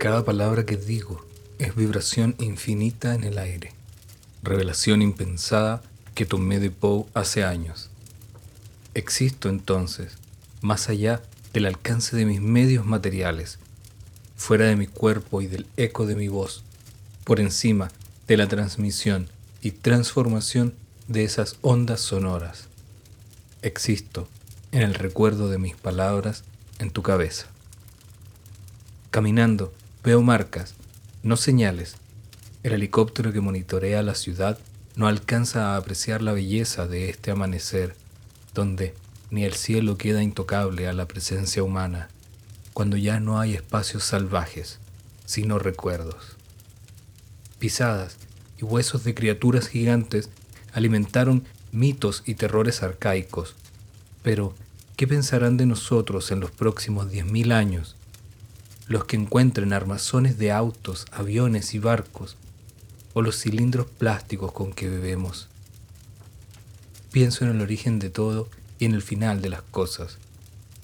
Cada palabra que digo es vibración infinita en el aire, revelación impensada que tomé de Poe hace años. Existo entonces, más allá del alcance de mis medios materiales, fuera de mi cuerpo y del eco de mi voz, por encima de la transmisión y transformación de esas ondas sonoras. Existo en el recuerdo de mis palabras en tu cabeza. Caminando, veo marcas, no señales. El helicóptero que monitorea la ciudad no alcanza a apreciar la belleza de este amanecer, donde ni el cielo queda intocable a la presencia humana, cuando ya no hay espacios salvajes, sino recuerdos. Pisadas y huesos de criaturas gigantes alimentaron mitos y terrores arcaicos, pero ¿qué pensarán de nosotros en los próximos diez mil años? Los que encuentren armazones de autos, aviones y barcos, o los cilindros plásticos con que bebemos. Pienso en el origen de todo y en el final de las cosas.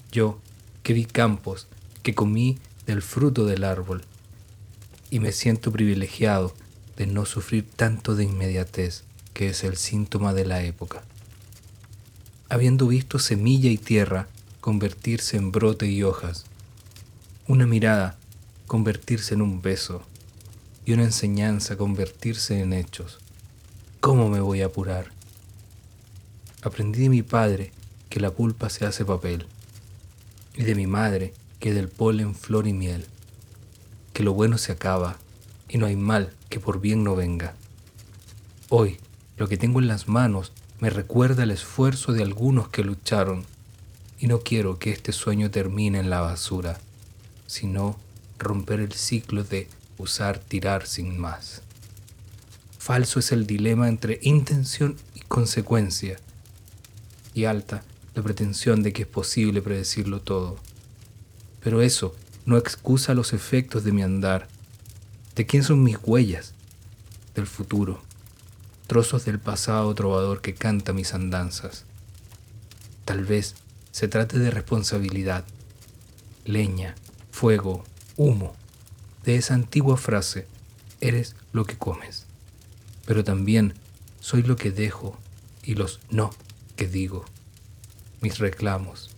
Yo, que vi campos, que comí del fruto del árbol, y me siento privilegiado de no sufrir tanto de inmediatez, que es el síntoma de la época. Habiendo visto semilla y tierra convertirse en brote y hojas, una mirada convertirse en un beso, y una enseñanza convertirse en hechos. ¿Cómo me voy a apurar? Aprendí de mi padre que la pulpa se hace papel, y de mi madre que del polen flor y miel, que lo bueno se acaba y no hay mal que por bien no venga. Hoy, lo que tengo en las manos me recuerda el esfuerzo de algunos que lucharon, y no quiero que este sueño termine en la basura, sino romper el ciclo de usar, tirar sin más. Falso es el dilema entre intención y consecuencia, y alta la pretensión de que es posible predecirlo todo. Pero eso no excusa los efectos de mi andar. ¿De quién son mis huellas? Del futuro, trozos del pasado trovador que canta mis andanzas. Tal vez se trate de responsabilidad, leña, fuego, humo de esa antigua frase, eres lo que comes, pero también soy lo que dejo y los no que digo, mis reclamos,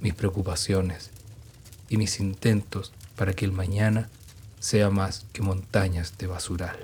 mis preocupaciones y mis intentos para que el mañana sea más que montañas de basural.